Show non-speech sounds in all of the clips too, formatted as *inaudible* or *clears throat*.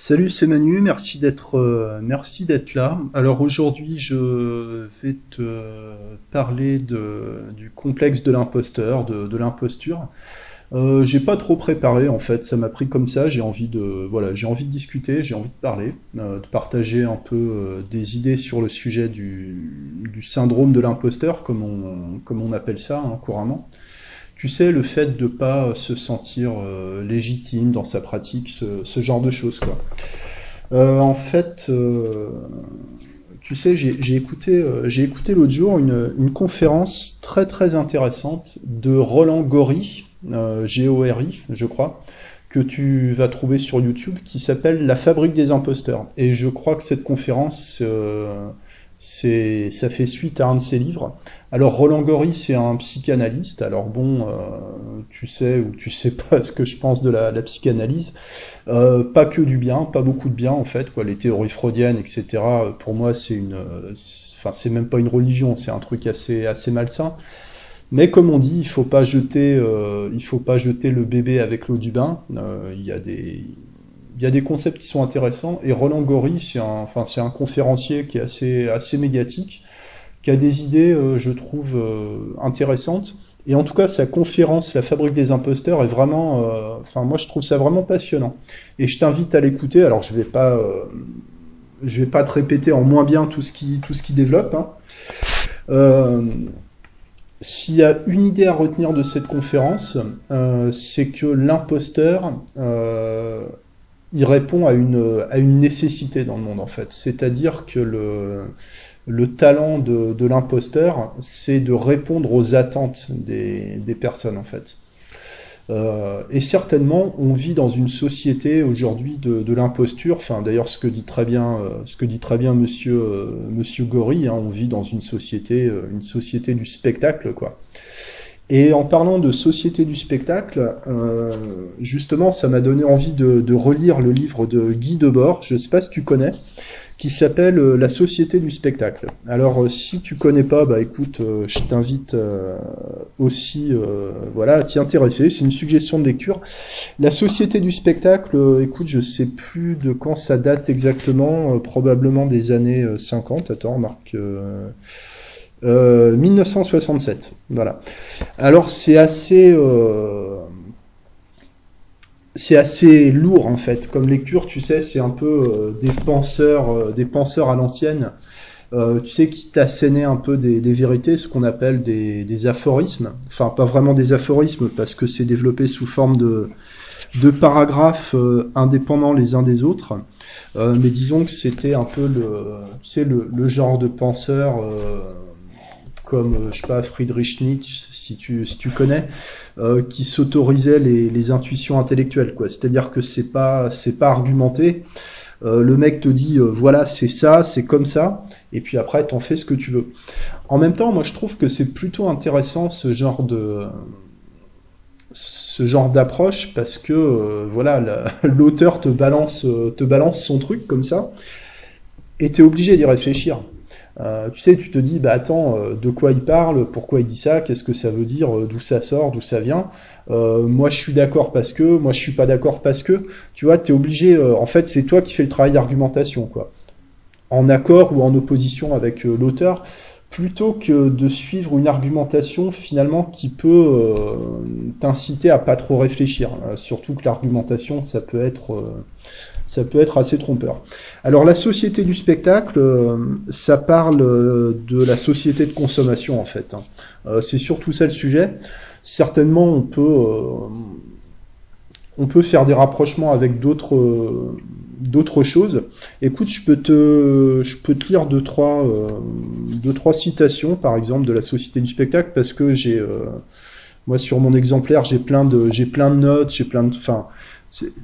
Salut, c'est Manu, merci d'être euh, merci d'être là. Alors aujourd'hui, je vais te parler de, du complexe de l'imposteur, de, de l'imposture. Euh, j'ai pas trop préparé en fait, ça m'a pris comme ça. J'ai envie de voilà, j'ai envie de discuter, j'ai envie de parler, euh, de partager un peu des idées sur le sujet du, du syndrome de l'imposteur, comme on comme on appelle ça hein, couramment. Tu sais, le fait de pas se sentir euh, légitime dans sa pratique, ce, genre de choses quoi. Euh, en fait, euh, tu sais, j'ai écouté, euh, écouté l'autre jour une, une conférence très très intéressante de Roland euh, G-O-R-I, je crois, que tu vas trouver sur YouTube, qui s'appelle La fabrique des imposteurs. Et je crois que cette conférence, euh, c'est, ça fait suite à un de ses livres. Alors Roland Gory, c'est un psychanalyste. Alors bon, euh, tu sais ou tu sais pas *laughs* ce que je pense de la, psychanalyse. Euh, pas que du bien, pas beaucoup de bien en fait. Les théories freudiennes, etc. Pour moi, c'est une, euh, enfin c'est même pas une religion, c'est un truc assez assez malsain. Mais comme on dit, il faut pas jeter, euh, il faut pas jeter le bébé avec l'eau du bain. Euh, il y a des, il y a des concepts qui sont intéressants. Et Roland Gory, c'est un, conférencier qui est assez médiatique, qui a des idées, euh, je trouve, euh, intéressantes. Et en tout cas, sa conférence, La fabrique des imposteurs, est vraiment, euh, enfin moi je trouve ça vraiment passionnant. Et je t'invite à l'écouter. Alors je vais vais pas te répéter en moins bien tout ce qui tout ce développe. hein. S'il y a une idée à retenir de cette conférence, c'est que l'imposteur, il répond à une, à une nécessité dans le monde en fait. C'est-à-dire que le, le talent de, de l'imposteur, c'est de répondre aux attentes des, des personnes en fait. Euh, et certainement, on vit dans une société aujourd'hui de, de l'imposture. Enfin, d'ailleurs, ce que dit très bien, euh, ce que dit très bien Monsieur euh, Monsieur Gory, hein, on vit dans une société, euh, une société du spectacle, quoi. Et en parlant de société du spectacle, euh, justement, ça m'a donné envie de, de relire le livre de Guy Debord. Je sais pas si tu connais qui s'appelle euh, La Société du spectacle. Alors euh, si tu connais pas, bah écoute, euh, je t'invite euh, aussi voilà, à t'y intéresser. C'est une suggestion de lecture. La Société du spectacle, écoute, je sais plus de quand ça date exactement, probablement des années euh, 50. Attends, Marc. Euh, euh, 1967, voilà. Alors c'est assez, euh, c'est assez lourd en fait comme lecture. Tu sais, c'est un peu euh, des penseurs, des penseurs à l'ancienne. Tu sais, qui t'assénaient un peu des, vérités, ce qu'on appelle des, aphorismes. Enfin, pas vraiment des aphorismes parce que c'est développé sous forme de, de paragraphes indépendants les uns des autres. Mais disons que c'était un peu le, tu sais, le, genre de penseur comme, euh, je sais pas, Friedrich Nietzsche, si tu, connais, euh, qui s'autorisait les, intuitions intellectuelles, quoi. C'est-à-dire que c'est pas, pas argumenté. Euh, le mec te dit, voilà, c'est ça, c'est comme ça, et puis après, t'en fais ce que tu veux. En même temps, moi, je trouve que c'est plutôt intéressant ce genre d'approche parce que, voilà, la- *laughs* l'auteur te balance, te balance son truc comme ça, et t'es obligé d'y réfléchir. Euh, tu sais, tu te dis, bah attends, euh, de quoi il parle, pourquoi il dit ça, qu'est-ce que ça veut dire, euh, d'où ça sort, d'où ça vient. Moi, je suis d'accord parce que, moi, je suis pas d'accord parce que. Tu vois, t'es obligé. en fait, c'est toi qui fais le travail d'argumentation, quoi. En accord ou en opposition avec l'auteur, plutôt que de suivre une argumentation finalement qui peut t'inciter à pas trop réfléchir. Surtout que l'argumentation, ça peut être ça peut être assez trompeur. Alors la société du spectacle, euh, ça parle euh, de la société de consommation en fait. hein. Euh, c'est surtout ça le sujet. Certainement on peut on peut faire des rapprochements avec d'autres d'autres choses. Écoute, je peux te je peux te lire deux trois deux trois citations par exemple de la société du spectacle parce que j'ai moi sur mon exemplaire j'ai plein de j'ai plein de notes, j'ai plein de enfin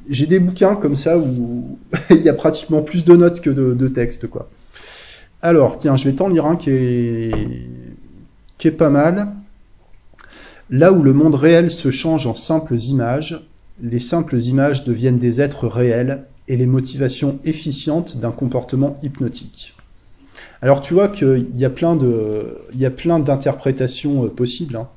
j'ai des bouquins comme ça où *laughs* il y a pratiquement plus de notes que de, textes, quoi. Alors, tiens, je vais t'en lire un qui est, qui est pas mal. Là où le monde réel se change en simples images, les simples images deviennent des êtres réels et les motivations efficientes d'un comportement hypnotique. Alors, tu vois qu'il y a plein de, d'interprétations euh, possibles. hein.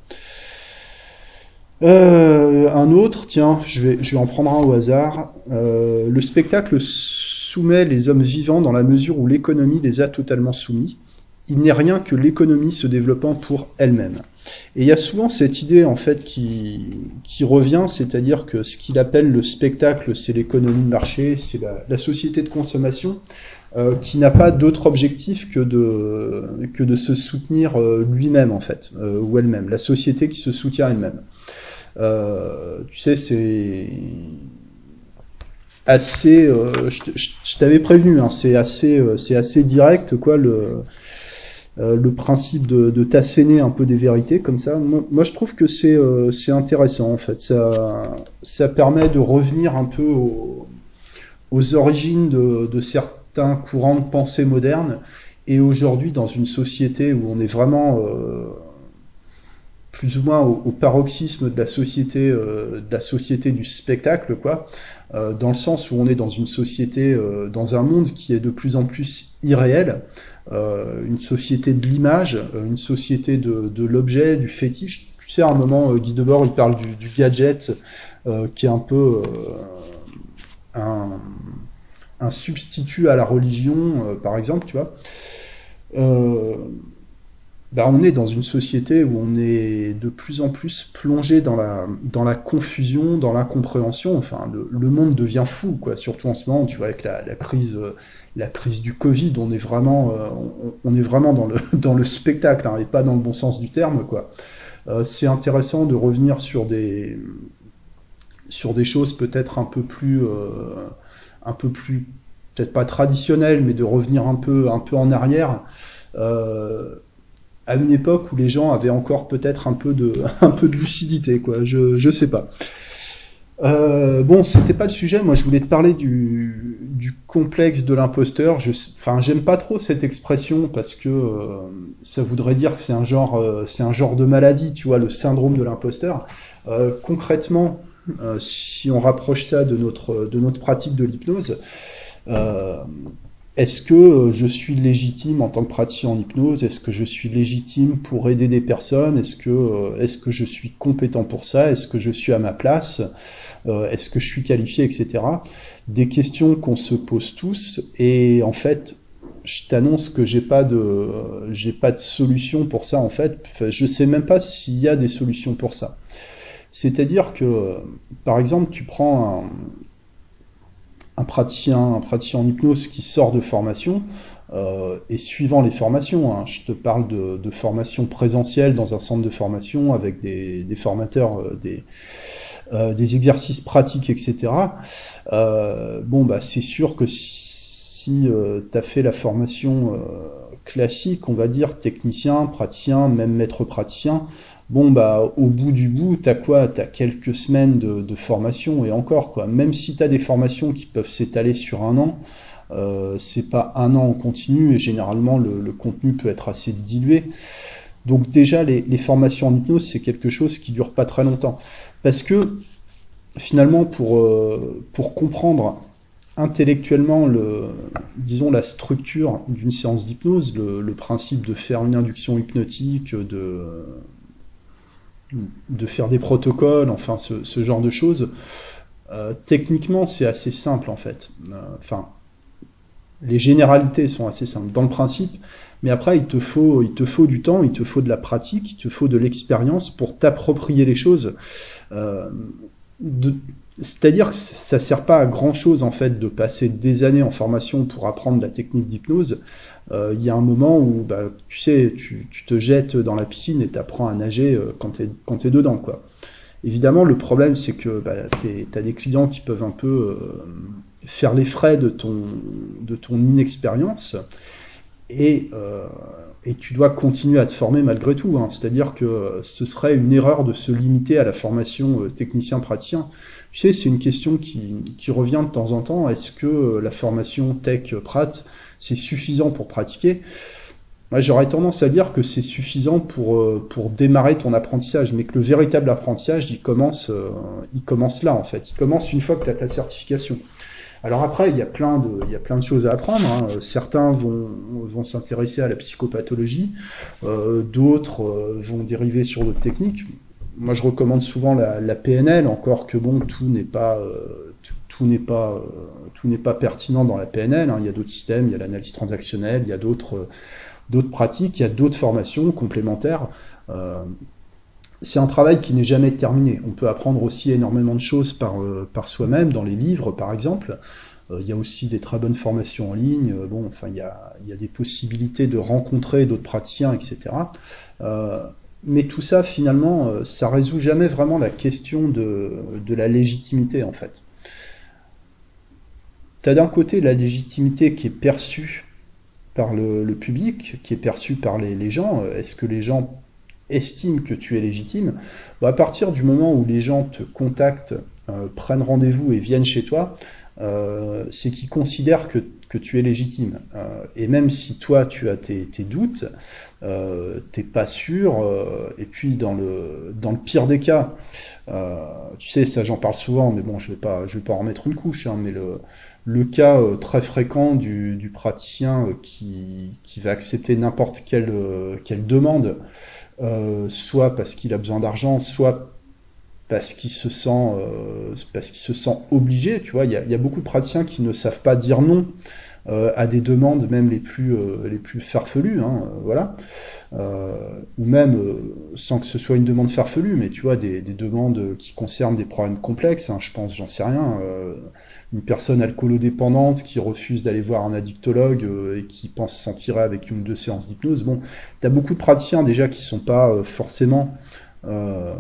Euh, un autre, tiens, je vais, je vais en prendre un au hasard. Euh, le spectacle soumet les hommes vivants dans la mesure où l'économie les a totalement soumis. Il n'est rien que l'économie se développant pour elle-même. Et il y a souvent cette idée en fait qui, qui revient, c'est-à-dire que ce qu'il appelle le spectacle, c'est l'économie de marché, c'est la, la, société de consommation, euh, qui n'a pas d'autre objectif que de, que de se soutenir euh, lui-même en fait, euh, ou elle-même, la société qui se soutient elle-même. Euh, tu sais, c'est assez. Euh, je, t'avais prévenu, hein, c'est assez, euh, c'est assez direct, quoi, le, le principe de, de t'asséner un peu des vérités comme ça. Moi, je trouve que c'est, c'est intéressant en fait. Ça, ça permet de revenir un peu aux, aux origines de, de certains courants de pensée modernes. Et aujourd'hui, dans une société où on est vraiment plus ou moins au, paroxysme de la société, euh, de la société du spectacle, quoi, euh, dans le sens où on est dans une société, euh, dans un monde qui est de plus en plus irréel, une société de l'image, une société de, l'objet, du fétiche. Tu sais, à un moment, Guy Debord, il parle du, du gadget, qui est un peu un, un, substitut à la religion, par exemple, tu vois. Euh, bah, on est dans une société où on est de plus en plus plongé dans la, dans la confusion, dans l'incompréhension. Enfin, le, monde devient fou, quoi. Surtout en ce moment, tu vois, avec la, la crise, la crise du Covid, on est vraiment, euh, on, est vraiment dans le, *laughs* dans le spectacle, hein, et pas dans le bon sens du terme, quoi. Euh, c'est intéressant de revenir sur des, sur des choses peut-être un peu plus, euh, un peu plus, peut-être pas traditionnelles, mais de revenir un peu, un peu en arrière. Euh, à une époque où les gens avaient encore peut-être un peu de *laughs* un peu de lucidité quoi. Je je sais pas. Euh, bon c'était pas le sujet. Moi je voulais te parler du du complexe de l'imposteur. Enfin j'aime pas trop cette expression parce que euh, ça voudrait dire que c'est un genre euh, c'est un genre de maladie tu vois le syndrome de l'imposteur. Euh, concrètement si on rapproche ça de notre de notre pratique de l'hypnose est-ce que euh, je suis légitime en tant que praticien en hypnose? Est-ce que je suis légitime pour aider des personnes? Est-ce que, euh, je suis compétent pour ça? Est-ce que je suis à ma place? Euh, Est-ce que je suis qualifié, etc. Des questions qu'on se pose tous. Et en fait, je t'annonce que j'ai pas de, j'ai pas de solution pour ça. En fait, je sais même pas s'il y a des solutions pour ça. C'est-à-dire que, par exemple, tu prends un, un praticien, un praticien en hypnose qui sort de formation, euh, et suivant les formations, hein, je te parle de, de formation présentielle dans un centre de formation avec des, des formateurs, euh, des, euh, des exercices pratiques, etc. Euh, bon, bah, c'est sûr que si, si euh, tu as fait la formation classique, on va dire technicien, praticien, même maître praticien, Bon, bah, au bout du bout, t'as quoi? T'as quelques semaines de, formation et encore, quoi. Même si t'as des formations qui peuvent s'étaler sur un an, euh, c'est pas un an en continu et généralement le, contenu peut être assez dilué. Donc, déjà, les, les formations en hypnose, c'est quelque chose qui dure pas très longtemps. Parce que, finalement, pour, euh, pour comprendre intellectuellement le, disons la structure d'une séance d'hypnose, le, le, principe de faire une induction hypnotique, de de faire des protocoles, enfin ce, genre de choses. Euh, techniquement, c'est assez simple en fait. Euh, enfin, les généralités sont assez simples dans le principe, mais après il te faut, du temps, il te faut de la pratique, il te faut de l'expérience pour t'approprier les choses. Euh, c'est-à-dire que ça sert pas à grand chose en fait de passer des années en formation pour apprendre la technique d'hypnose il y a un moment où, bah, tu sais, tu, te jettes dans la piscine et tu apprends à nager euh, quand tu es, quand es dedans. Quoi. Évidemment, le problème, c'est que bah, tu as des clients qui peuvent un peu euh, faire les frais de ton, de ton inexpérience et, euh, tu dois continuer à te former malgré tout. Hein. C'est-à-dire que ce serait une erreur de se limiter à la formation euh, technicien-praticien. Tu sais, c'est une question qui, qui revient de temps en temps. Est-ce que la formation tech-prat c'est suffisant pour pratiquer. Moi, j'aurais tendance à dire que c'est suffisant pour, euh, démarrer ton apprentissage, mais que le véritable apprentissage, il commence, euh, là, en fait. Il commence une fois que tu as ta certification. Alors après, il y a plein de, choses à apprendre. Hein. Certains vont, vont s'intéresser à la psychopathologie, euh, d'autres euh, vont dériver sur d'autres techniques. moi, je recommande souvent la, PNL, encore que bon, tout n'est pas, tout n'est pas, tout n'est pas pertinent dans la PNL. Hein. Il y a d'autres systèmes, il y a l'analyse transactionnelle, il y a d'autres, d'autres pratiques, il y a d'autres formations complémentaires. Euh, c'est un travail qui n'est jamais terminé. On peut apprendre aussi énormément de choses par, euh, par soi-même, dans les livres par exemple. Euh, il y a aussi des très bonnes formations en ligne. Bon, enfin, il y a, il y a des possibilités de rencontrer d'autres praticiens, etc. mais tout ça, finalement, ça résout jamais vraiment la question de, de la légitimité, en fait. D'un côté la légitimité qui est perçue par le, public, qui est perçue par les, gens. Est-ce que les gens estime que tu es légitime, bah, à partir du moment où les gens te contactent, euh, prennent rendez-vous et viennent chez toi, euh, c'est qu'ils considèrent que, tu es légitime. Euh, et même si toi tu as tes, tes doutes, euh, t'es pas sûr, et puis dans le, pire des cas, tu sais, ça j'en parle souvent, mais bon, je vais pas, je vais pas en remettre une couche, hein, mais le, le cas très fréquent du, du praticien qui, qui va accepter n'importe quelle, quelle demande, euh, soit parce qu'il a besoin d'argent, soit parce qu'il se sent euh, obligé. Tu il y a, y a, beaucoup de praticiens qui ne savent pas dire non euh, à des demandes même les plus euh, les plus farfelues, hein, voilà. ou même sans que ce soit une demande farfelue, mais tu vois des, des demandes qui concernent des problèmes complexes. Hein, je pense, j'en sais rien une personne alcoolodépendante qui refuse d'aller voir un addictologue euh, et qui pense s'en tirer avec une ou deux séances d'hypnose. Bon, tu as beaucoup de praticiens déjà qui sont pas euh, forcément euh,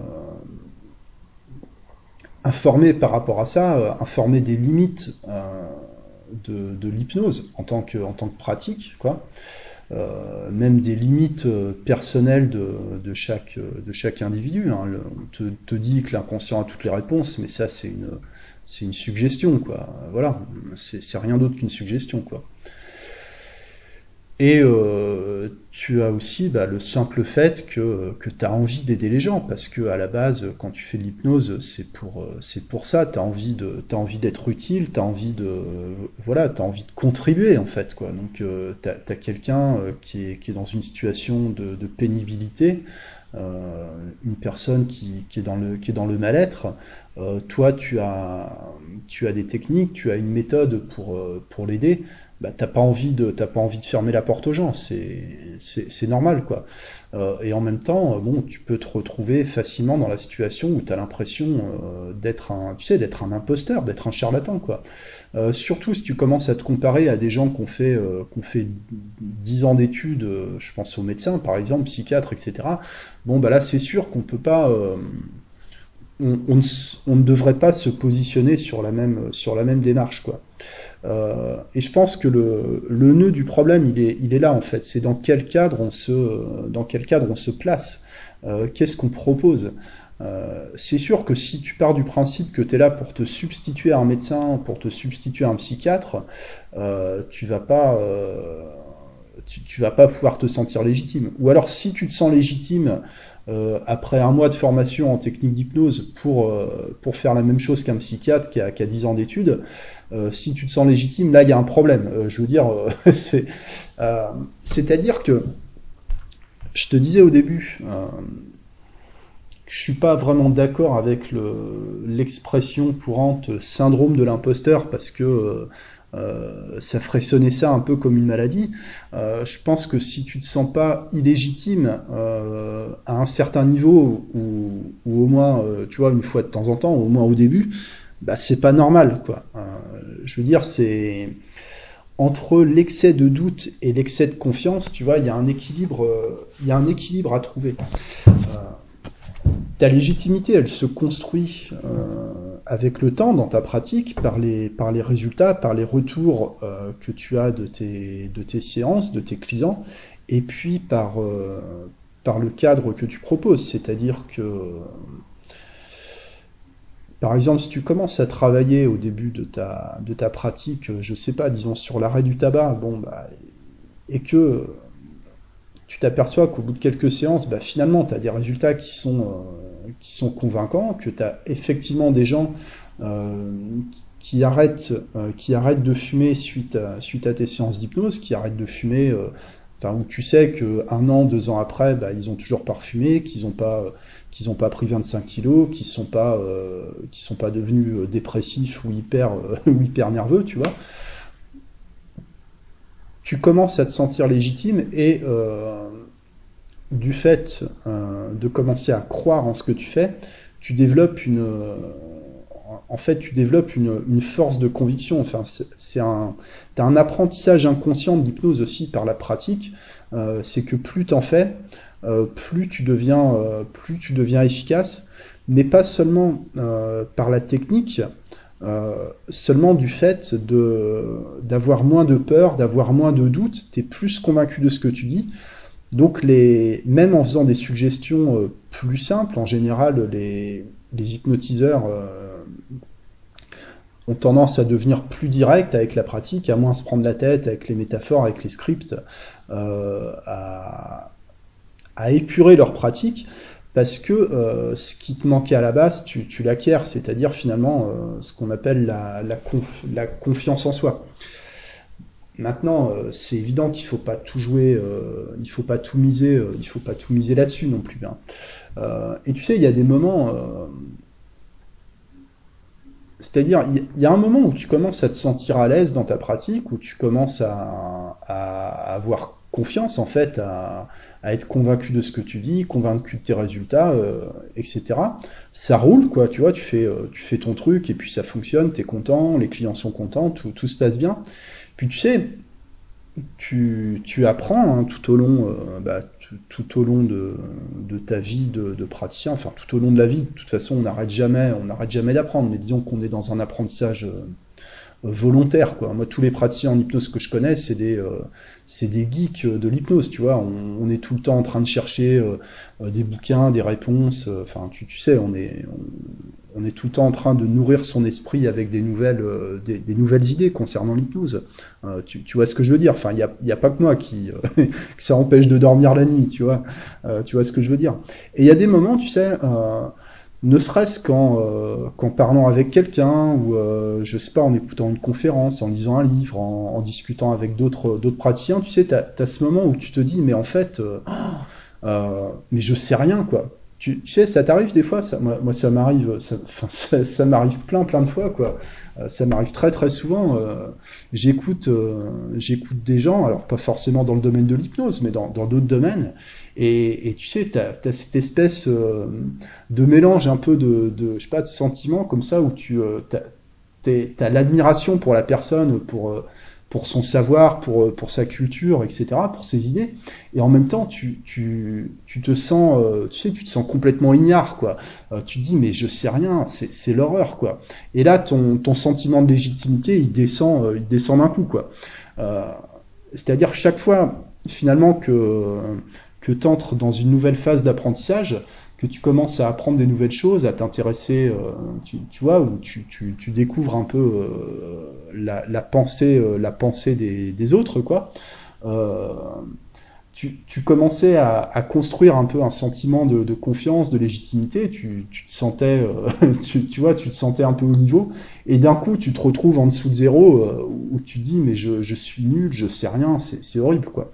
informés par rapport à ça, informés des limites de, l'hypnose en tant que en tant que pratique, quoi. Euh, même des limites personnelles de, de, chaque, de chaque individu. Hein. on te, te, dit que l'inconscient a toutes les réponses, mais ça c'est une, c'est une suggestion, quoi. Voilà, c'est rien d'autre qu'une suggestion, quoi. Et euh, tu as aussi bah, le simple fait que, que tu as envie d'aider les gens, parce que à la base, quand tu fais de l'hypnose, c'est pour, c'est pour ça, tu as envie d'être utile, tu as envie de, voilà, envie de contribuer, en fait, quoi. Donc, euh, tu as, quelqu'un euh, qui est, qui est dans une situation de, pénibilité, euh, une personne qui, qui, est dans le, qui est dans le mal-être, euh, toi, tu as, tu as des techniques, tu as une méthode pour, euh, pour l'aider, bah, t'as pas envie de t'as pas envie de fermer la porte aux gens, c'est normal quoi. Euh, et en même temps, bon, tu peux te retrouver facilement dans la situation où tu as l'impression euh, d'être un tu sais d'être un imposteur, d'être un charlatan quoi. Euh, surtout si tu commences à te comparer à des gens qui ont fait euh, ont fait 10 ans d'études, je pense aux médecins par exemple, psychiatres, etc. Bon bah là c'est sûr qu'on peut pas on, ne, on, ne, devrait pas se positionner sur la même, sur la même démarche. Quoi. Euh, et je pense que le, nœud du problème, il est, là en fait. C'est dans quel cadre on se, place. Euh, Qu'est-ce qu'on propose? Euh, C'est sûr que si tu pars du principe que tu es là pour te substituer à un médecin, pour te substituer à un psychiatre, tu vas tu, vas pas pouvoir te sentir légitime. Ou alors si tu te sens légitime euh, après un mois de formation en technique d'hypnose pour, euh, pour faire la même chose qu'un psychiatre qui a, qui a 10 ans d'études, euh, si tu te sens légitime, là il y a un problème. Je veux dire, *laughs* c'est, c'est-à-dire que je te disais au début, je suis pas vraiment d'accord avec le, l'expression courante syndrome de l'imposteur parce que euh, ça ferait sonner ça un peu comme une maladie. Euh, je pense que si tu te sens pas illégitime euh, à un certain niveau, ou, au moins, tu vois, une fois de temps en temps, au moins au début, bah c'est pas normal, quoi. Je veux dire, c'est entre l'excès de doute et l'excès de confiance, tu vois, il y a un équilibre, il y a un équilibre à trouver. ta légitimité, elle se construit avec le temps dans ta pratique, par les, par les résultats, par les retours euh, que tu as de tes, de tes séances, de tes clients, et puis par, euh, par le cadre que tu proposes. C'est-à-dire que, par exemple, si tu commences à travailler au début de ta, de ta pratique, je sais pas, disons sur l'arrêt du tabac, bon, bah, et que tu t'aperçois qu'au bout de quelques séances, bah, finalement, tu as des résultats qui sont... Euh, qui sont convaincants, que tu as effectivement des gens euh, qui, arrêtent, euh, qui arrêtent de fumer suite à, suite à tes séances d'hypnose, qui arrêtent de fumer euh, où tu sais qu'un an, deux ans après, bah, ils ont toujours parfumé, qu'ils n'ont pas, qu'ils ont pas pris 25 kilos, qu'ils sont pas, euh, sont pas devenus euh, dépressifs ou hyper, *laughs* ou hyper nerveux, tu vois. Tu commences à te sentir légitime et du fait de commencer à croire en ce que tu fais, tu développes une, en fait, tu développes une, force de conviction. Enfin, c'est un, as un apprentissage inconscient de l'hypnose aussi par la pratique. Euh, c'est que plus t'en fais, euh, euh, plus tu deviens efficace, mais pas seulement par la technique, seulement du fait d'avoir moins de peur, d'avoir moins de doutes. T'es plus convaincu de ce que tu dis. Donc les, même en faisant des suggestions plus simples, en général, les, les hypnotiseurs ont tendance à devenir plus directs avec la pratique, à moins se prendre la tête avec les métaphores, avec les scripts, euh, à, épurer leur pratique, parce que euh, ce qui te manquait à la base, tu, tu c'est-à-dire finalement euh, ce qu'on appelle la, confiance en soi. Maintenant, c'est évident qu'il faut pas tout jouer, il faut pas tout miser, il faut pas tout miser là-dessus non plus. Hein. et tu sais, il y a des moments c'est-à-dire, il y, a un moment où tu commences à te sentir à l'aise dans ta pratique, où tu commences à, avoir confiance, en fait, à, être convaincu de ce que tu dis, convaincu de tes résultats, euh, etc. Ça roule, quoi, tu vois, tu fais, euh, tu fais ton truc, et puis ça fonctionne, tu es content, les clients sont contents, tout, se passe bien. Puis tu sais, tu, tu apprends hein, tout au long, euh, bah, tout, au long de, ta vie de, praticien, enfin tout au long de la vie, de toute façon on n'arrête jamais, on n'arrête jamais d'apprendre, mais disons qu'on est dans un apprentissage volontaire. Quoi. Moi tous les praticiens en hypnose que je connais, c'est des, euh, des geeks de l'hypnose, tu vois. On, est tout le temps en train de chercher euh, des bouquins, des réponses, enfin tu, tu sais, on est, on est tout le temps en train de nourrir son esprit avec des nouvelles, euh, des, nouvelles idées concernant l'hypnose. Euh, tu, vois ce que je veux dire? Enfin, il n'y a, y a, pas que moi qui euh, *laughs* ça empêche de dormir la nuit, tu vois. tu vois ce que je veux dire? Et il y a des moments, tu sais, ne serait-ce qu'en parlant avec quelqu'un ou je sais pas, en écoutant une conférence, en lisant un livre, en, discutant avec d'autres praticiens, tu sais, tu as, ce moment où tu te dis, mais en fait, *gasps* mais je sais rien, quoi tu, sais, ça t'arrive des fois, moi, ça m'arrive, *laughs* ça, m'arrive plein plein de fois quoi. Euh, ça m'arrive très très souvent. Euh, j'écoute, euh, j'écoute des gens, alors pas forcément dans le domaine de l'hypnose, mais dans d'autres domaines. Et, tu sais, t'as as cette espèce de mélange un peu de, je sais pas, de sentiments comme ça où tu t'as as, l'admiration pour la personne, pour pour son savoir, pour, euh, pour sa culture, etc., pour ses idées. Et en même temps, tu, tu, tu te sens, euh, tu sais, tu te sens complètement ignare, quoi. Euh, tu te dis, mais je sais rien, c'est l'horreur, quoi. Et là, ton, ton sentiment de légitimité, il descend, il descend d'un coup, quoi. C'est-à-dire chaque fois, finalement, que, que tu entres dans une nouvelle phase d'apprentissage, que tu commences à apprendre des nouvelles choses, à t'intéresser, euh, tu, vois, où tu, découvres un peu euh, la, pensée, euh, la pensée des, autres, quoi. tu, commençais à, construire un peu un sentiment de, confiance, de légitimité. Tu, te sentais, *laughs* tu, tu, vois, tu te sentais un peu au niveau. Et d'un coup, tu te retrouves en dessous de zéro, où tu te dis mais je, je suis nul, je sais rien, c'est horrible, quoi.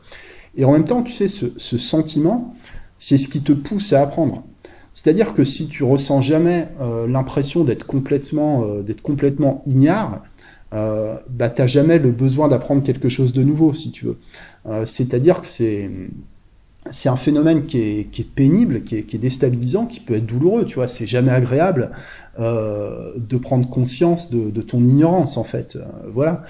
Et en même temps, tu sais, ce, ce sentiment, c'est ce qui te pousse à apprendre. C'est-à-dire que si tu ressens jamais euh, l'impression d'être complètement, euh, d'être complètement ignare, euh, bah, t'as jamais le besoin d'apprendre quelque chose de nouveau, si tu veux. Euh, c'est-à-dire que c'est c'est un phénomène qui est, qui est pénible, qui est, qui est, déstabilisant, qui peut être douloureux, tu vois. C'est jamais agréable euh, de prendre conscience de, de, ton ignorance, en fait. voilà.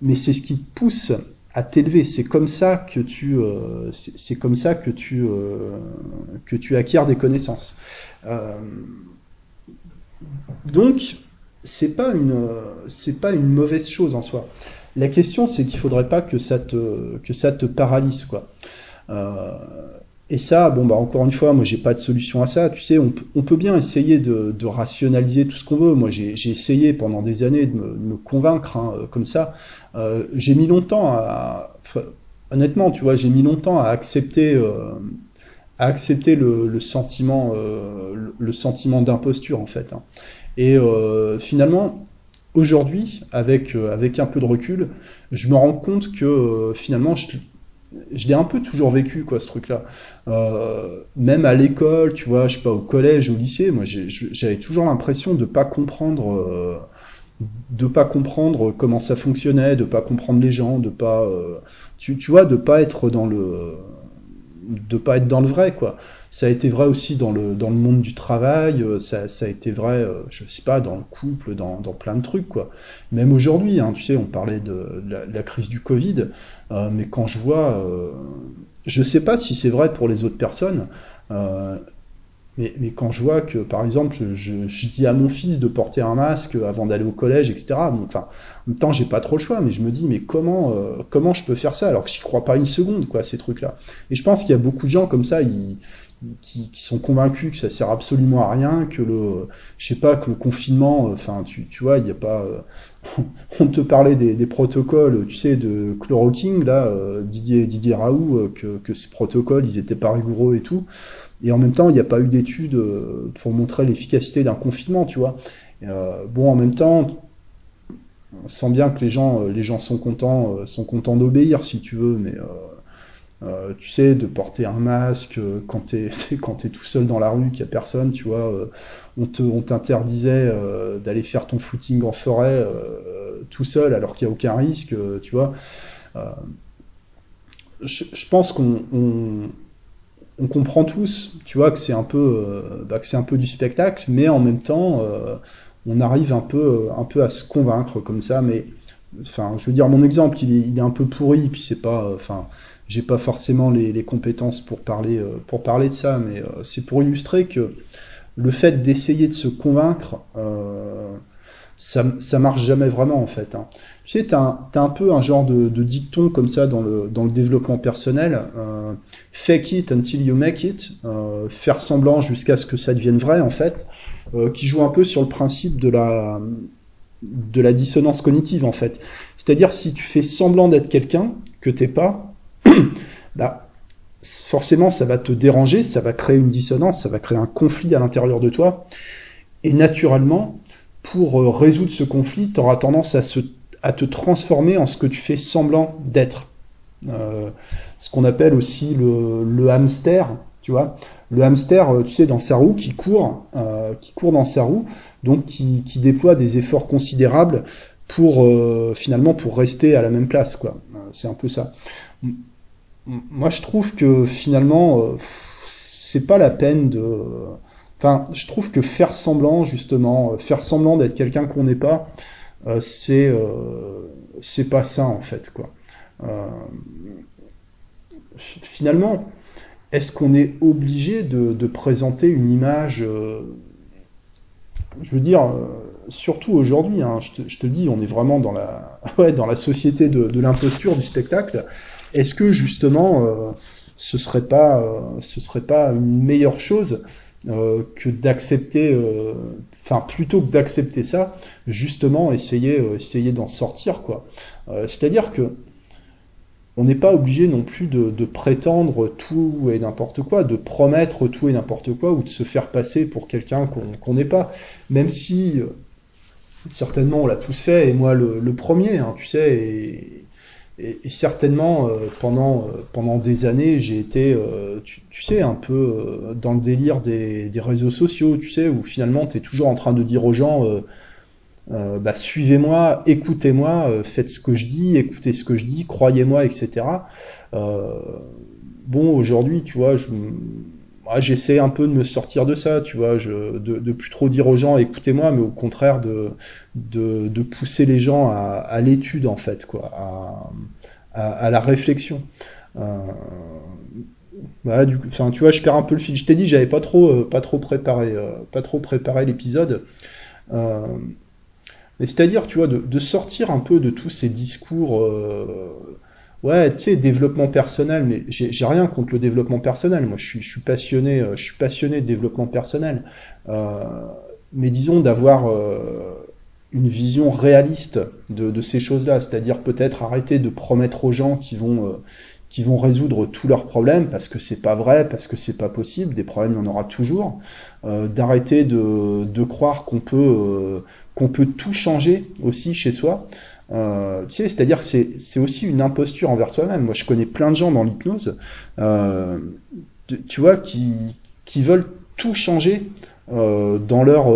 mais c'est ce qui te pousse à t'élever. C'est comme ça que tu, euh, c'est comme ça que tu, euh, que tu acquiers des connaissances. Euh, donc, c'est pas une, c'est pas une mauvaise chose en soi. La question, c'est qu'il faudrait pas que ça te, que ça te paralyse, quoi. Et ça, bon bah encore une fois, moi j'ai pas de solution à ça. Tu sais, on, peut bien essayer de, de rationaliser tout ce qu'on veut. Moi j'ai essayé pendant des années de me, convaincre hein, comme ça. Euh, j'ai mis longtemps à, honnêtement, tu vois, j'ai mis longtemps à accepter, euh, à accepter le, sentiment, euh, sentiment d'imposture en fait. Hein. Et euh, finalement, aujourd'hui, avec avec un peu de recul, je me rends compte que finalement, je, je l'ai un peu toujours vécu, quoi, ce truc-là. Euh, même à l'école, tu vois, je sais pas, au collège, au lycée, moi, j'avais toujours l'impression de pas comprendre, euh, de pas comprendre comment ça fonctionnait, de pas comprendre les gens, de pas, euh, tu, vois, de pas être dans le, de pas être dans le vrai, quoi. Ça a été vrai aussi dans le, dans le monde du travail, ça, ça a été vrai, je sais pas, dans le couple, dans, dans plein de trucs, quoi. Même aujourd'hui, hein, tu sais, on parlait de, la, crise du Covid, euh, mais quand je vois, euh, je sais pas si c'est vrai pour les autres personnes, euh, mais, mais, quand je vois que, par exemple, je, dis à mon fils de porter un masque avant d'aller au collège, etc. Enfin, en même temps, j'ai pas trop le choix, mais je me dis, mais comment, comment je peux faire ça alors que j'y crois pas une seconde, quoi, ces trucs-là. Et je pense qu'il y a beaucoup de gens comme ça, ils, qui, sont convaincus que ça sert absolument à rien, que le, je sais pas, que le confinement, enfin, tu, tu vois, il n'y a pas, euh, *laughs* on te parlait des, protocoles, tu sais, de chloroquine, là, euh, Didier, Didier Raoult, euh, que, que ces protocoles, ils étaient pas rigoureux et tout. Et en même temps, il n'y a pas eu d'études pour montrer l'efficacité d'un confinement, tu vois. bon, en même temps, on sent bien que les gens, les gens sont contents, sont contents d'obéir, si tu veux, mais euh, tu sais, de porter un masque euh, *laughs* quand t'es tout seul dans la rue, qu'il y a personne, tu vois. Euh, on te on t'interdisait d'aller faire ton footing en forêt tout seul alors qu'il y a aucun risque, tu vois. Je, pense qu'on on, comprend tous, tu vois, que c'est un peu bah, un peu du spectacle, mais en même temps, on arrive un peu un peu à se convaincre comme ça. Mais enfin, je veux dire, mon exemple, il est, il est un peu pourri, puis c'est pas, enfin j'ai pas forcément les, compétences pour parler, euh, pour parler de ça, mais euh, c'est pour illustrer que le fait d'essayer de se convaincre, euh, ça, ça marche jamais vraiment en fait. Hein. Tu sais, t'as un, un peu un genre de, de, dicton comme ça dans le, dans le développement personnel, fake it until you make it, faire semblant jusqu'à ce que ça devienne vrai en fait, qui joue un peu sur le principe de la, de la dissonance cognitive en fait. C'est-à-dire si tu fais semblant d'être quelqu'un que t'es pas, *clears throat* bah, forcément, ça va te déranger, ça va créer une dissonance, ça va créer un conflit à l'intérieur de toi. Et naturellement, pour euh, résoudre ce conflit, tu auras tendance à, te transformer en ce que tu fais semblant d'être. Euh, ce qu'on appelle aussi le, hamster, tu vois. Le hamster, euh, tu sais, dans sa roue, qui court, qui court dans sa roue, donc qui, déploie des efforts considérables pour finalement pour rester à la même place, quoi. C'est un peu ça moi je trouve que finalement euh, c'est pas la peine de enfin je trouve que faire semblant justement euh, faire semblant d'être quelqu'un qu'on n'est pas euh, c'est c'est pas ça en fait quoi. Finalement est-ce qu'on est obligé de, présenter une image je veux dire surtout aujourd'hui hein, je, te dis on est vraiment dans la *laughs* ouais dans la société de l'imposture du spectacle est-ce que justement, euh, ce serait pas, euh, serait pas une meilleure chose euh, que d'accepter, enfin plutôt que d'accepter ça, justement essayer, d'en sortir quoi. C'est-à-dire que on n'est pas obligé non plus de, prétendre tout et n'importe quoi, de promettre tout et n'importe quoi, ou de se faire passer pour quelqu'un qu'on n'est pas. Même si, certainement, on l'a tous fait, et moi le, le premier, hein, tu sais, et, et, certainement, euh, pendant, euh, pendant des années, j'ai été, euh, tu, sais, un peu dans le délire des, des, réseaux sociaux, tu sais, où finalement, tu es toujours en train de dire aux gens, bah, suivez-moi, écoutez-moi, faites ce que je dis, écoutez ce que je dis, croyez-moi, etc. bon, aujourd'hui, tu vois, je moi, j'essaie un peu de me sortir de ça, tu vois, de, de plus trop dire aux gens écoutez-moi, mais au contraire de, pousser les gens à, l'étude en fait, à, la réflexion. Euh, tu vois, je perds un peu le fil. Je t'ai dit, j'avais pas trop, euh, pas trop préparé, euh, pas trop préparé l'épisode. Mais c'est-à-dire, tu vois, de, sortir un peu de tous ces discours Ouais, tu sais, développement personnel, mais j'ai rien contre le développement personnel. Moi, je suis, je suis passionné, euh, je suis passionné de développement personnel. Euh, mais disons d'avoir euh, une vision réaliste de, de ces choses-là, c'est-à-dire peut-être arrêter de promettre aux gens qui vont, qui vont résoudre tous leurs problèmes parce que c'est pas vrai, parce que c'est pas possible. Des problèmes, il y en aura toujours. D'arrêter de, de croire qu'on peut, qu'on peut tout changer aussi chez soi. Euh, tu sais, c'est-à-dire que c'est aussi une imposture envers soi-même. Moi, je connais plein de gens dans l'hypnose, euh, tu vois, qui, qui veulent tout changer euh, dans leur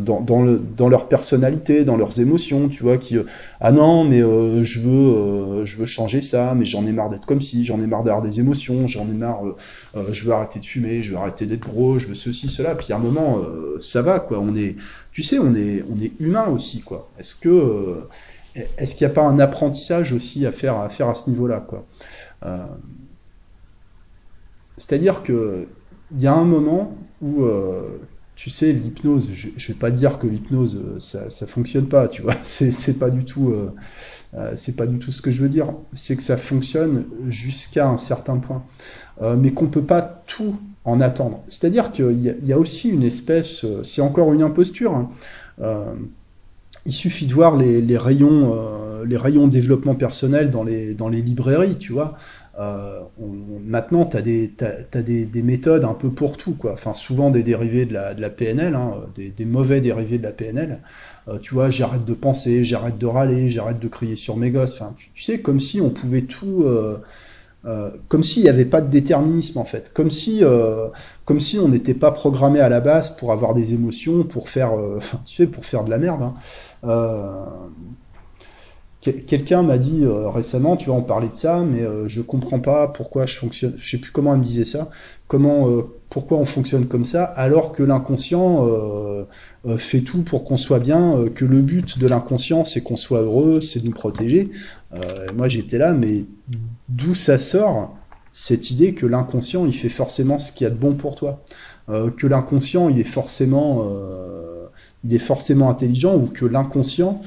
dans, dans, le, dans leur personnalité, dans leurs émotions, tu vois, qui ah non mais je veux je veux changer ça, mais j'en ai marre d'être comme si, j'en ai marre d'avoir des émotions, j'en ai marre, je veux arrêter de fumer, je veux arrêter d'être gros, je veux ceci cela. Puis à un moment ça va quoi, on est, tu sais, on est on est humain aussi quoi. Est-ce que est-ce qu'il n'y a pas un apprentissage aussi à faire à faire à ce niveau-là quoi? C'est-à-dire que il y a un moment où tu sais, l'hypnose, je, je vais pas dire que l'hypnose, euh, ça, ça fonctionne pas, tu vois. *laughs* C'est, pas du tout, euh, euh, pas du tout ce que je veux dire. C'est que ça fonctionne jusqu'à un certain point, euh, mais qu'on peut pas tout en attendre. C'est-à-dire qu'il y, y, a aussi une espèce, euh, c'est encore une imposture. Hein. Euh, il suffit de voir les, rayons, les rayons développement personnel dans les, dans les librairies, tu vois. Euh, maintenant, tu as, des, as, des, des, méthodes un peu pour tout, quoi. Enfin, souvent des dérivés de la, de la PNL, hein, des, mauvais dérivés de la PNL. Euh, tu vois, j'arrête de penser, j'arrête de râler, j'arrête de crier sur mes gosses. Enfin, tu, sais, comme si on pouvait tout. Euh, euh comme s'il n'y avait pas de déterminisme en fait, comme si, euh, comme si on n'était pas programmé à la base pour avoir des émotions, pour faire, *laughs* tu sais, pour faire de la merde. Hein. Quelqu'un m'a dit euh, récemment, tu vois, on parlait de ça, mais euh, je comprends pas pourquoi je fonctionne. Je sais plus comment elle me disait ça. Comment, euh, pourquoi on fonctionne comme ça, alors que l'inconscient euh, euh, fait tout pour qu'on soit bien, que le but de l'inconscient c'est qu'on soit heureux, c'est de nous protéger. moi j'étais là, mais d'où ça sort cette idée que l'inconscient il fait forcément ce qu'il y a de bon pour toi, que l'inconscient il est forcément, il est forcément intelligent ou que l'inconscient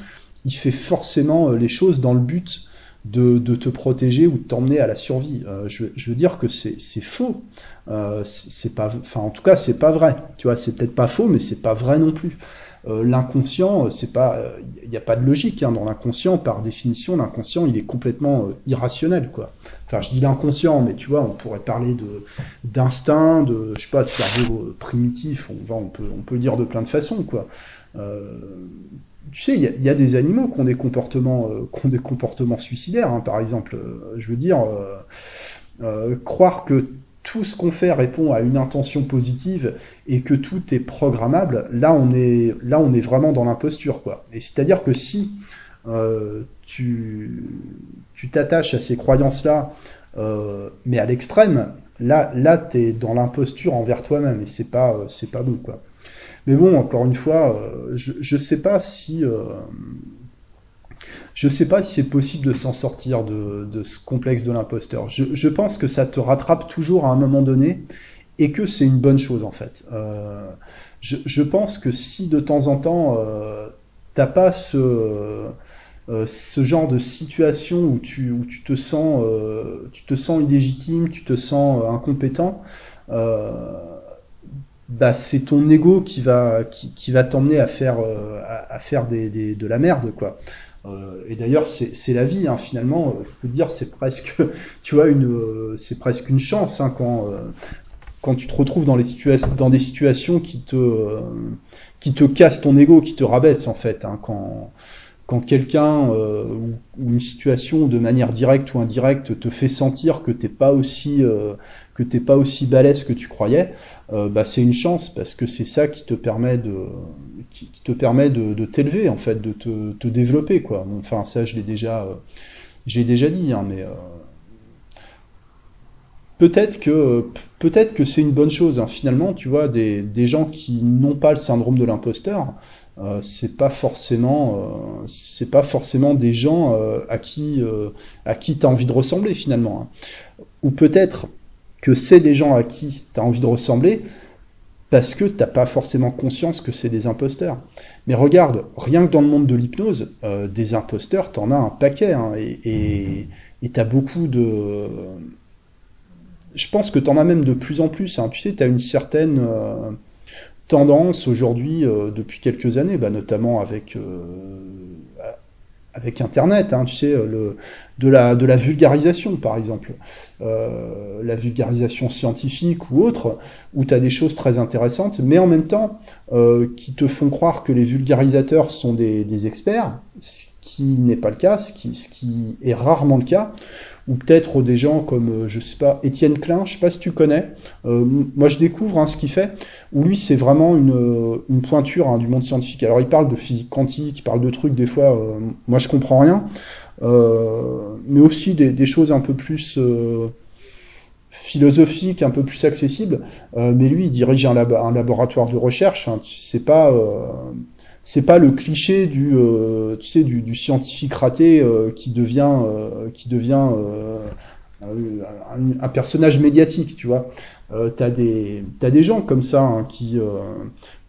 il fait forcément euh, les choses dans le but de, te protéger ou de t'emmener à la survie. Euh, je, veux dire que c'est faux. Euh, c'est pas, enfin en tout cas c'est pas vrai. Tu vois, c'est peut-être pas faux, mais c'est pas vrai non plus. L'inconscient, c'est pas, n'y a pas de logique hein, dans l'inconscient. Par définition, l'inconscient, il est complètement euh, irrationnel, quoi. Enfin, je dis l'inconscient, mais tu vois, on pourrait parler de d'instinct, de, je sais pas, de cerveau primitif. On va, on peut, on peut le dire de plein de façons, quoi. Euh, tu sais, il y, a des animaux qui ont des comportements, euh, qui ont des comportements suicidaires, hein, par exemple. Euh, je veux dire, euh, euh, croire que tout ce qu'on fait répond à une intention positive et que tout est programmable, là on est, là on est vraiment dans l'imposture, quoi. Et c'est-à-dire que si euh, tu tu t'attaches à ces croyances-là, mais à l'extrême, là là t'es dans l'imposture envers toi-même et c'est pas c'est pas bon, quoi. Mais bon, encore une fois, euh, je ne sais pas si euh, je sais pas si c'est possible de s'en sortir de, ce complexe de l'imposteur. Je, pense que ça te rattrape toujours à un moment donné et que c'est une bonne chose en fait. Euh, je, pense que si de temps en temps euh, t'as pas ce euh, genre de situation où tu, où tu te sens illégitime, tu te sens incompétent bah, c'est ton ego qui va t'emmener à faire euh, de la merde quoi. Euh, et d'ailleurs c'est la vie hein, finalement. Je peux te dire c'est presque *laughs* tu vois une euh, c'est presque une chance hein, quand euh, quand tu te retrouves dans les situations dans des situations qui te euh, qui te cassent ton ego, qui te rabaissent en fait. Hein, quand quand quelqu'un euh, ou, une situation de manière directe ou indirecte te fait sentir que t'es pas aussi euh, que t'es pas aussi balèze que tu croyais, euh, bah, c'est une chance parce que c'est ça qui te permet de qui, te permet de, t'élever en fait, de te, te, développer quoi. Enfin ça je l'ai déjà euh, déjà dit hein, mais euh, peut-être que peut-être que c'est une bonne chose hein. finalement tu vois des, des gens qui n'ont pas le syndrome de l'imposteur euh, c'est pas forcément euh, pas forcément des gens à qui à qui tu as envie de ressembler finalement hein. ou peut-être que c'est des gens à qui tu as envie de ressembler parce que t'as pas forcément conscience que c'est des imposteurs. Mais regarde, rien que dans le monde de l'hypnose, euh, des imposteurs, t'en as un paquet, hein, et t'as beaucoup de... Je pense que t'en as même de plus en plus, hein. tu sais, t'as une certaine euh, tendance aujourd'hui, euh, depuis quelques années, bah, notamment avec avec Internet, hein, tu sais, le, de, la, de la vulgarisation, par exemple, euh, la vulgarisation scientifique ou autre, où tu as des choses très intéressantes, mais en même temps, euh, qui te font croire que les vulgarisateurs sont des, des experts, ce qui n'est pas le cas, ce qui, ce qui est rarement le cas, ou peut-être des gens comme, euh, je sais pas, Étienne Klein, je sais pas si tu connais. Euh, moi, je découvre hein, ce qu'il fait, où lui, c'est vraiment une, euh, pointure hein, du monde scientifique. Alors, il parle de physique quantique, il parle de trucs, des fois, moi, je comprends rien, mais aussi des, choses un peu plus philosophiques, un peu plus accessibles. mais lui, il dirige un, laboratoire de recherche. Hein, c'est pas le cliché du euh, scientifique raté euh, qui devient euh, qui un, personnage médiatique tu vois t'as des des gens comme ça hein, qui,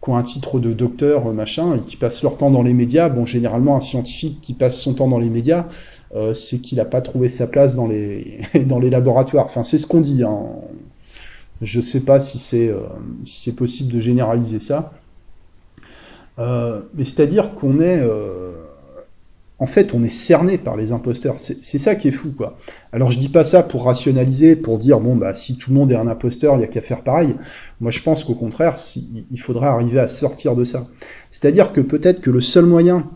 qui ont un titre de docteur machin et qui passent leur temps dans les médias. Bon généralement un scientifique qui passe son temps dans les médias c'est qu'il a pas trouvé sa place dans les *laughs* dans les laboratoires. Enfin c'est ce qu'on dit hein. je sais pas si c'est si c'est possible de généraliser ça. Euh, mais c'est-à-dire qu'on est, euh, en fait, on est cerné par les imposteurs. C'est ça qui est fou, quoi. Alors je dis pas ça pour rationaliser, pour dire bon bah si tout le monde est un imposteur, il y a qu'à faire pareil. Moi je pense qu'au contraire, il faudrait arriver à sortir de ça. C'est-à-dire que peut-être que le seul moyen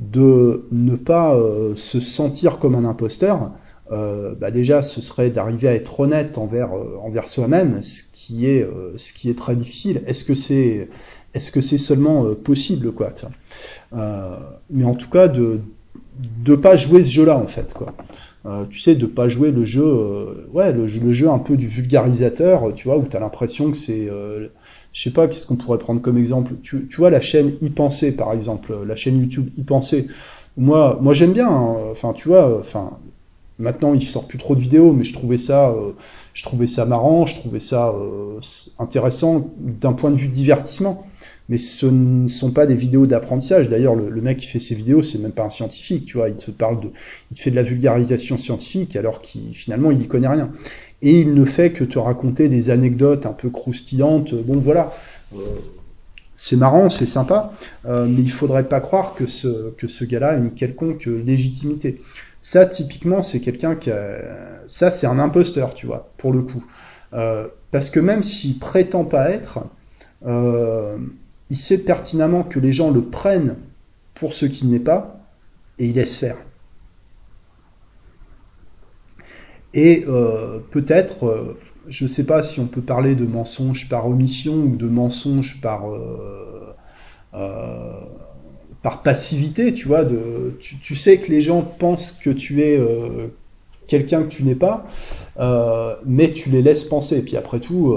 de ne pas euh, se sentir comme un imposteur, euh, bah déjà ce serait d'arriver à être honnête envers euh, envers soi-même, ce qui est ce qui est très difficile. Est-ce que c'est est-ce que c'est seulement possible, quoi Mais en tout cas, de ne pas jouer ce jeu-là, en fait, quoi. Euh, tu sais, de pas jouer le jeu, ouais, le, jeu un peu du vulgarisateur, tu vois, où tu as l'impression que c'est, je sais pas, qu'est-ce qu'on pourrait prendre comme exemple. Tu, tu vois la chaîne y penser, par exemple, la chaîne YouTube y penser. Moi, moi j'aime bien. Hein. Enfin, tu vois, enfin, maintenant il sort plus trop de vidéos, mais je trouvais ça, je trouvais ça marrant, je trouvais ça intéressant d'un point de vue divertissement mais ce ne sont pas des vidéos d'apprentissage. D'ailleurs, le, mec qui fait ces vidéos, c'est même pas un scientifique, tu vois. Il te parle de, il te fait de la vulgarisation scientifique alors qu'il finalement il y connaît rien. Et il ne fait que te raconter des anecdotes un peu croustillantes. Bon, voilà. Euh, c'est marrant, c'est sympa, euh, mais il faudrait pas croire que ce, que ce gars-là a une quelconque légitimité. Ça, typiquement, c'est quelqu'un qui a... Ça, c'est un imposteur, tu vois, pour le coup. Euh, parce que même s'il prétend pas être, il sait pertinemment que les gens le prennent pour ce qu'il n'est pas, et il laisse faire. Et euh, peut-être, euh, je ne sais pas si on peut parler de mensonge par omission ou de mensonge par, euh, par passivité, tu vois. De, tu, sais que les gens pensent que tu es quelqu'un que tu n'es pas, mais tu les laisses penser. Puis après tout,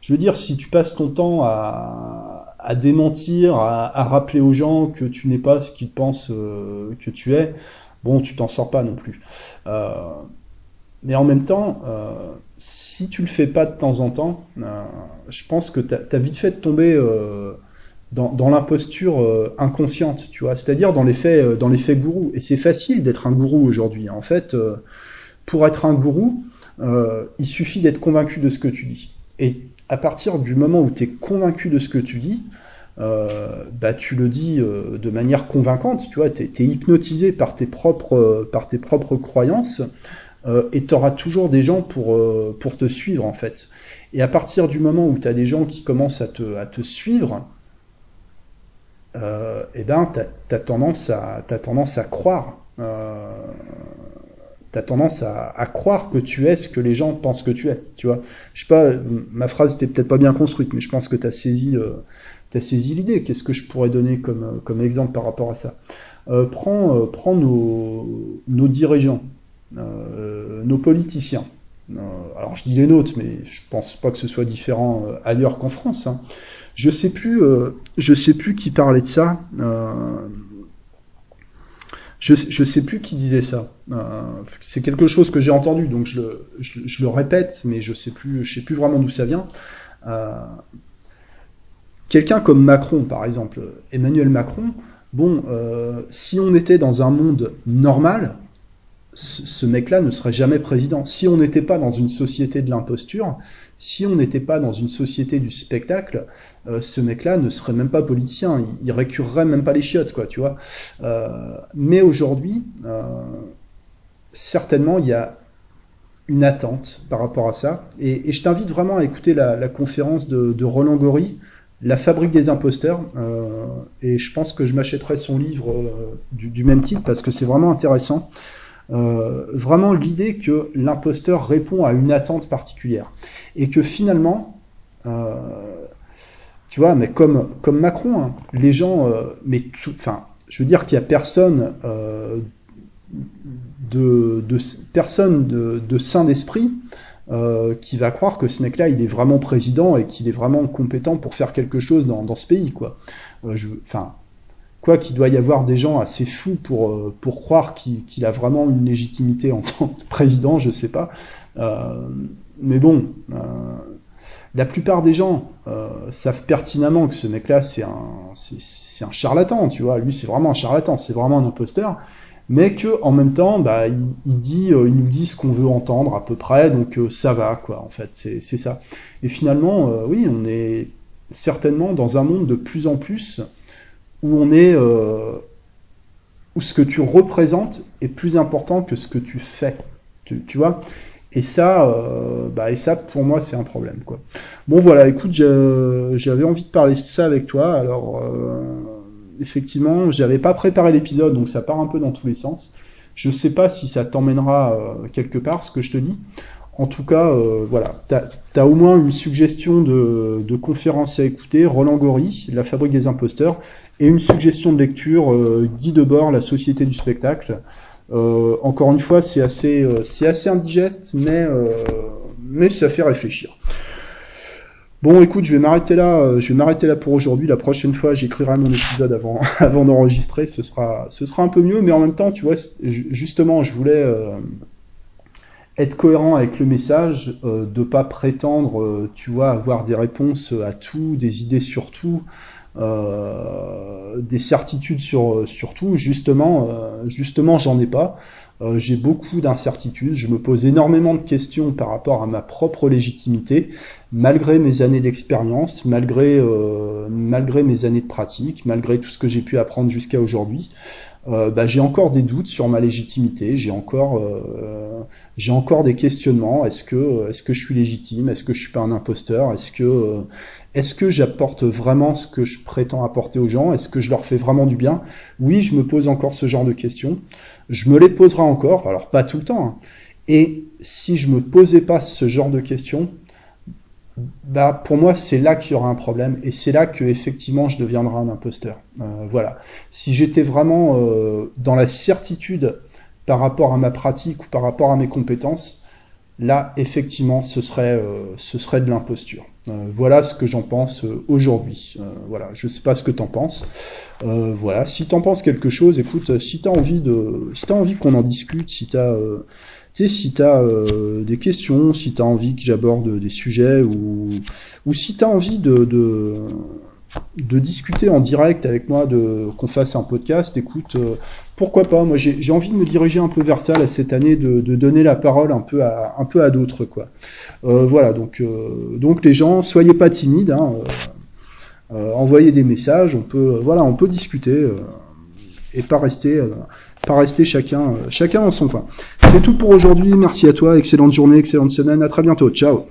je veux dire, si tu passes ton temps à, à démentir, à, rappeler aux gens que tu n'es pas ce qu'ils pensent euh, que tu es, bon, tu t'en sors pas non plus. Euh, mais en même temps, euh, si tu le fais pas de temps en temps, je pense que tu as, vite fait de tomber dans, l'imposture inconsciente, tu vois, c'est-à-dire dans l'effet dans l'effet gourou. Et c'est facile d'être un gourou aujourd'hui. En fait, pour être un gourou, il suffit d'être convaincu de ce que tu dis. Et à partir du moment où tu es convaincu de ce que tu dis, euh, bah, tu le dis euh, de manière convaincante, tu vois, tu es, hypnotisé par tes propres, par tes propres croyances, euh, et tu auras toujours des gens pour, pour te suivre, en fait. Et à partir du moment où tu as des gens qui commencent à te, à te suivre, eh ben, tu as tendance à croire t'as tendance à, croire que tu es ce que les gens pensent que tu es. Tu vois, je sais pas, ma phrase était peut-être pas bien construite, mais je pense que tu as saisi, euh, saisi l'idée. Qu'est-ce que je pourrais donner comme, euh, comme exemple par rapport à ça? Euh, Prends, euh, nos, nos dirigeants, euh, nos politiciens. alors je dis les nôtres, mais je pense pas que ce soit différent ailleurs qu'en France. Hein. Je sais plus, je sais plus qui parlait de ça. Je ne sais plus qui disait ça. Euh, c'est quelque chose que j'ai entendu, donc je le, répète, mais je je sais plus vraiment d'où ça vient. Euh, Quelqu'un comme Macron, par exemple, Emmanuel Macron, bon, euh, si on était dans un monde normal, ce mec-là ne serait jamais président. Si on n'était pas dans une société de l'imposture, si on n'était pas dans une société du spectacle, euh, ce mec-là ne serait même pas politicien, il, il, récurerait même pas les chiottes, quoi, tu vois. Euh, mais aujourd'hui, euh, certainement, il y a une attente par rapport à ça. Et, je t'invite vraiment à écouter la, conférence de, Roland Gori La fabrique des imposteurs, et je pense que je m'achèterai son livre du, même titre parce que c'est vraiment intéressant. Vraiment l'idée que l'imposteur répond à une attente particulière et que finalement, tu vois, mais comme, comme Macron, hein, les gens, mais enfin, je veux dire qu'il n'y a personne de, de personne de, sain d'esprit euh, qui va croire que ce mec-là, il est vraiment président et qu'il est vraiment compétent pour faire quelque chose dans, ce pays, quoi. Euh, quoi qu'il doit y avoir des gens assez fous pour, euh, pour croire qu'il a vraiment une légitimité en tant que président, je sais pas. Euh, mais bon, euh, la plupart des gens savent pertinemment que ce mec-là, c'est un, c'est un charlatan, tu vois. Lui, c'est vraiment un charlatan, c'est vraiment un imposteur mais que en même temps, bah, il, dit, il nous dit ce qu'on veut entendre à peu près, donc ça va, quoi, en fait, c'est ça. Et finalement, oui, on est certainement dans un monde de plus en plus où on est, où ce que tu représentes est plus important que ce que tu fais, tu, vois? Et ça, bah, et ça, pour moi, c'est un problème, quoi. Bon, voilà, écoute, j'avais envie de parler de ça avec toi, alors effectivement, j'avais pas préparé l'épisode, donc ça part un peu dans tous les sens. Je sais pas si ça t'emmènera euh, quelque part, ce que je te dis. En tout cas, euh, voilà, t'as as au moins une suggestion de, conférence à écouter, Roland Gori, La fabrique des imposteurs, et une suggestion de lecture, euh, Guy Debord, La société du spectacle. Euh, encore une fois, c'est assez, c'est assez indigeste, mais, mais ça fait réfléchir. Bon, écoute, je vais m'arrêter là. Euh, je vais m'arrêter là pour aujourd'hui. La prochaine fois, j'écrirai mon épisode avant, *laughs* avant d'enregistrer. Ce sera, ce sera un peu mieux, mais en même temps, tu vois, justement, je voulais euh, être cohérent avec le message, euh, de pas prétendre, euh, tu vois, avoir des réponses à tout, des idées sur tout, des certitudes sur sur tout. Justement, justement, j'en ai pas. Euh, j'ai beaucoup d'incertitudes, je me pose énormément de questions par rapport à ma propre légitimité, malgré mes années d'expérience, malgré, euh, malgré mes années de pratique, malgré tout ce que j'ai pu apprendre jusqu'à aujourd'hui. Euh, bah, j'ai encore des doutes sur ma légitimité, j'ai encore, euh, j'ai encore des questionnements. Est-ce que, est-ce que je suis légitime? Est-ce que je suis pas un imposteur? Est-ce que, euh, est-ce que j'apporte vraiment ce que je prétends apporter aux gens? Est-ce que je leur fais vraiment du bien? Oui, je me pose encore ce genre de questions. Je me les poserai encore, alors pas tout le temps. Hein. Et si je me posais pas ce genre de questions, bah pour moi c'est là qu'il y aura un problème et c'est là que effectivement je deviendrai un imposteur. Euh, voilà. Si j'étais vraiment euh, dans la certitude par rapport à ma pratique ou par rapport à mes compétences, là effectivement ce serait euh, ce serait de l'imposture. Voilà ce que j'en pense aujourd'hui. Voilà, je sais pas ce que t'en penses. voilà, si t'en penses quelque chose, écoute, si t'as envie de, si t'as envie qu'on en discute, si t'as si tu as euh, des questions, si tu as envie que j'aborde des sujets, ou, si tu as envie de, discuter en direct avec moi, qu'on fasse un podcast, écoute, euh, pourquoi pas Moi, j'ai envie de me diriger un peu vers ça cette année, de, donner la parole un peu à, à d'autres. Euh, voilà, donc, donc les gens, soyez pas timides, hein, envoyez des messages, on peut, voilà, on peut discuter et pas rester pas rester chacun, euh, chacun dans son coin. C'est tout pour aujourd'hui. Merci à toi. Excellente journée, excellente semaine. À très bientôt. Ciao.